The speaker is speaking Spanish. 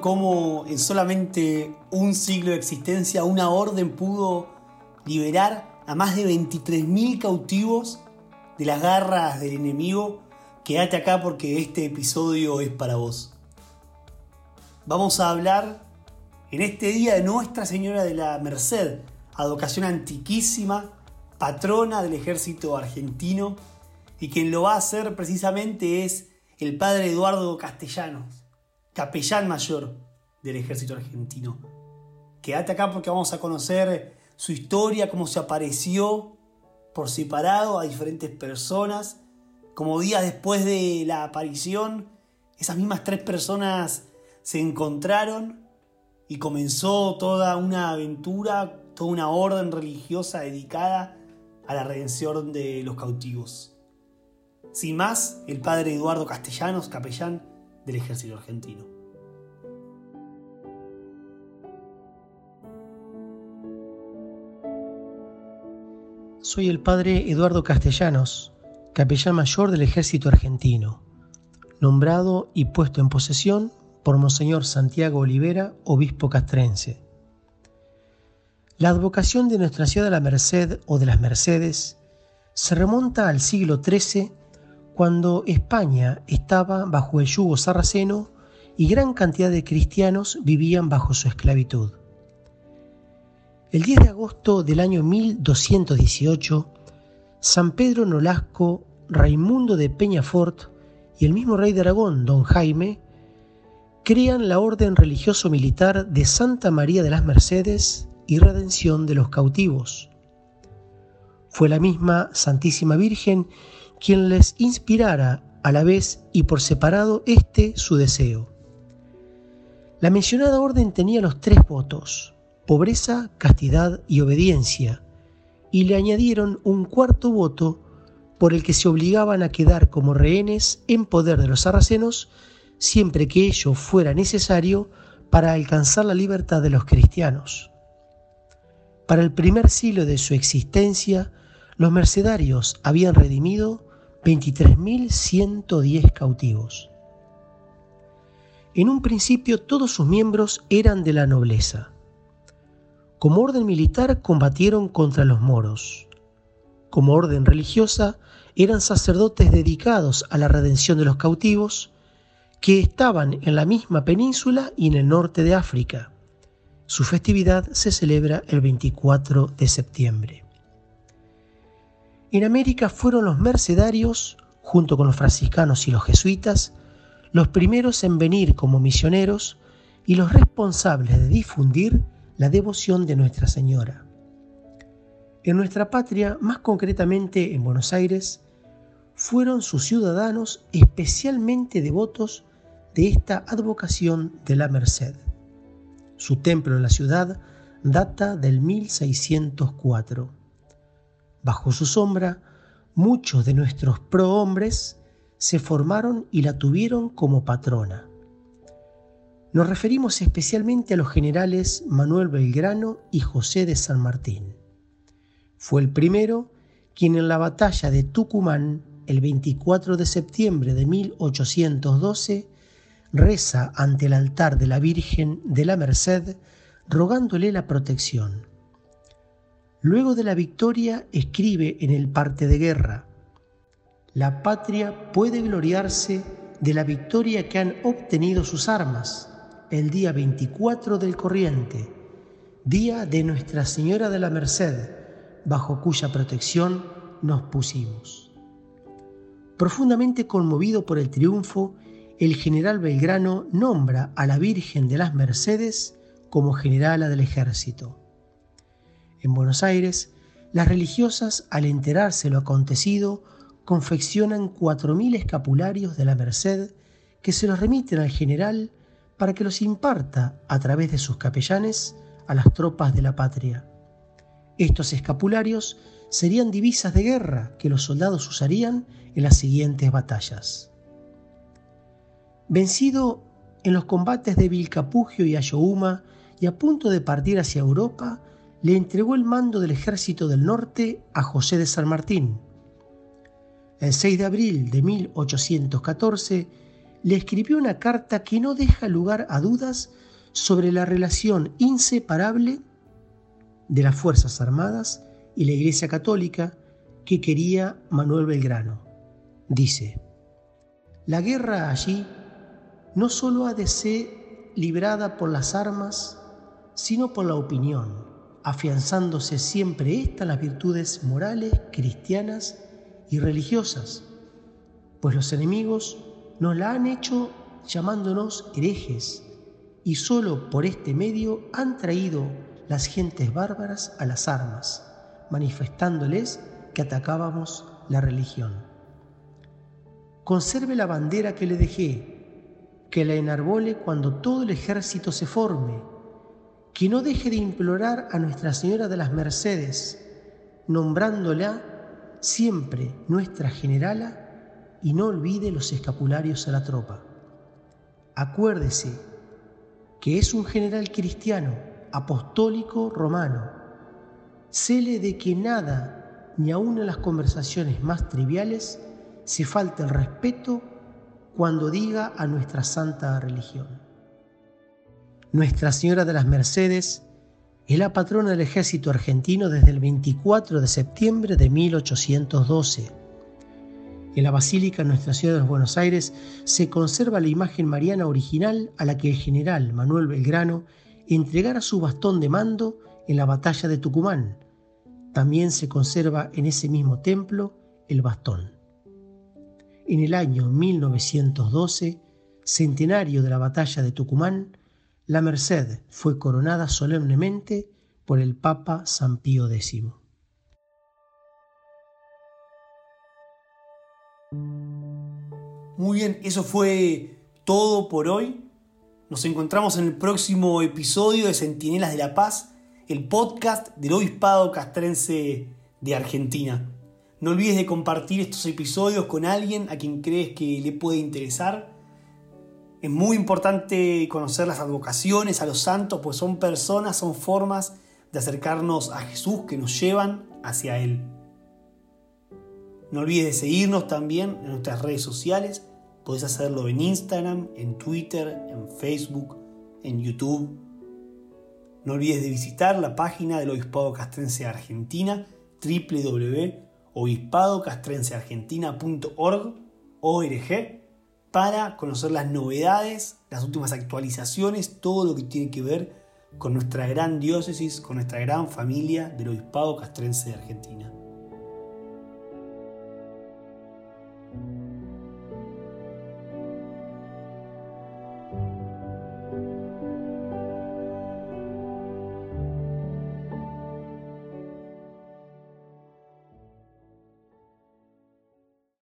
cómo en solamente un siglo de existencia una orden pudo liberar a más de 23.000 cautivos de las garras del enemigo. Quédate acá porque este episodio es para vos. Vamos a hablar en este día de Nuestra Señora de la Merced, advocación antiquísima, patrona del ejército argentino, y quien lo va a hacer precisamente es el padre Eduardo Castellanos capellán mayor del ejército argentino. Quédate acá porque vamos a conocer su historia, cómo se apareció por separado a diferentes personas, como días después de la aparición, esas mismas tres personas se encontraron y comenzó toda una aventura, toda una orden religiosa dedicada a la redención de los cautivos. Sin más, el padre Eduardo Castellanos, capellán, del ejército argentino. Soy el padre Eduardo Castellanos, capellán mayor del ejército argentino, nombrado y puesto en posesión por Monseñor Santiago Olivera, obispo castrense. La advocación de Nuestra Ciudad de la Merced o de las Mercedes se remonta al siglo XIII cuando España estaba bajo el yugo sarraceno y gran cantidad de cristianos vivían bajo su esclavitud. El 10 de agosto del año 1218, San Pedro Nolasco, Raimundo de Peñafort y el mismo rey de Aragón, don Jaime, crean la orden religioso-militar de Santa María de las Mercedes y Redención de los cautivos. Fue la misma Santísima Virgen quien les inspirara a la vez y por separado este su deseo. La mencionada orden tenía los tres votos, pobreza, castidad y obediencia, y le añadieron un cuarto voto por el que se obligaban a quedar como rehenes en poder de los sarracenos siempre que ello fuera necesario para alcanzar la libertad de los cristianos. Para el primer siglo de su existencia, los mercedarios habían redimido 23.110 cautivos. En un principio todos sus miembros eran de la nobleza. Como orden militar combatieron contra los moros. Como orden religiosa eran sacerdotes dedicados a la redención de los cautivos que estaban en la misma península y en el norte de África. Su festividad se celebra el 24 de septiembre. En América fueron los mercedarios, junto con los franciscanos y los jesuitas, los primeros en venir como misioneros y los responsables de difundir la devoción de Nuestra Señora. En nuestra patria, más concretamente en Buenos Aires, fueron sus ciudadanos especialmente devotos de esta advocación de la Merced. Su templo en la ciudad data del 1604. Bajo su sombra, muchos de nuestros prohombres se formaron y la tuvieron como patrona. Nos referimos especialmente a los generales Manuel Belgrano y José de San Martín. Fue el primero quien en la batalla de Tucumán, el 24 de septiembre de 1812, reza ante el altar de la Virgen de la Merced, rogándole la protección. Luego de la victoria escribe en el parte de guerra, la patria puede gloriarse de la victoria que han obtenido sus armas el día 24 del corriente, día de Nuestra Señora de la Merced, bajo cuya protección nos pusimos. Profundamente conmovido por el triunfo, el general Belgrano nombra a la Virgen de las Mercedes como generala del ejército. En Buenos Aires, las religiosas, al enterarse lo acontecido, confeccionan cuatro mil escapularios de la Merced que se los remiten al general para que los imparta a través de sus capellanes a las tropas de la patria. Estos escapularios serían divisas de guerra que los soldados usarían en las siguientes batallas. Vencido en los combates de Vilcapugio y Ayohuma y a punto de partir hacia Europa, le entregó el mando del ejército del norte a José de San Martín. El 6 de abril de 1814 le escribió una carta que no deja lugar a dudas sobre la relación inseparable de las Fuerzas Armadas y la Iglesia Católica que quería Manuel Belgrano. Dice, la guerra allí no solo ha de ser librada por las armas, sino por la opinión, afianzándose siempre esta las virtudes morales, cristianas y religiosas, pues los enemigos nos la han hecho llamándonos herejes, y solo por este medio han traído las gentes bárbaras a las armas, manifestándoles que atacábamos la religión. Conserve la bandera que le dejé, que la enarbole cuando todo el ejército se forme, que no deje de implorar a Nuestra Señora de las Mercedes, nombrándola siempre nuestra generala, y no olvide los escapularios a la tropa. Acuérdese que es un general cristiano, apostólico romano. Cele de que nada, ni aun en las conversaciones más triviales, se falta el respeto cuando diga a nuestra santa religión. Nuestra Señora de las Mercedes es la patrona del ejército argentino desde el 24 de septiembre de 1812. En la Basílica Nuestra Señora de Buenos Aires se conserva la imagen mariana original a la que el general Manuel Belgrano entregara su bastón de mando en la batalla de Tucumán. También se conserva en ese mismo templo el bastón en el año 1912, centenario de la batalla de Tucumán, la Merced fue coronada solemnemente por el Papa San Pío X. Muy bien, eso fue todo por hoy. Nos encontramos en el próximo episodio de Centinelas de la Paz, el podcast del Obispado Castrense de Argentina. No olvides de compartir estos episodios con alguien a quien crees que le puede interesar. Es muy importante conocer las advocaciones a los santos, pues son personas, son formas de acercarnos a Jesús que nos llevan hacia Él. No olvides de seguirnos también en nuestras redes sociales. Podés hacerlo en Instagram, en Twitter, en Facebook, en YouTube. No olvides de visitar la página del Obispado Castrense Argentina, www obispadocastrenseargentina.org para conocer las novedades, las últimas actualizaciones, todo lo que tiene que ver con nuestra gran diócesis, con nuestra gran familia del Obispado Castrense de Argentina.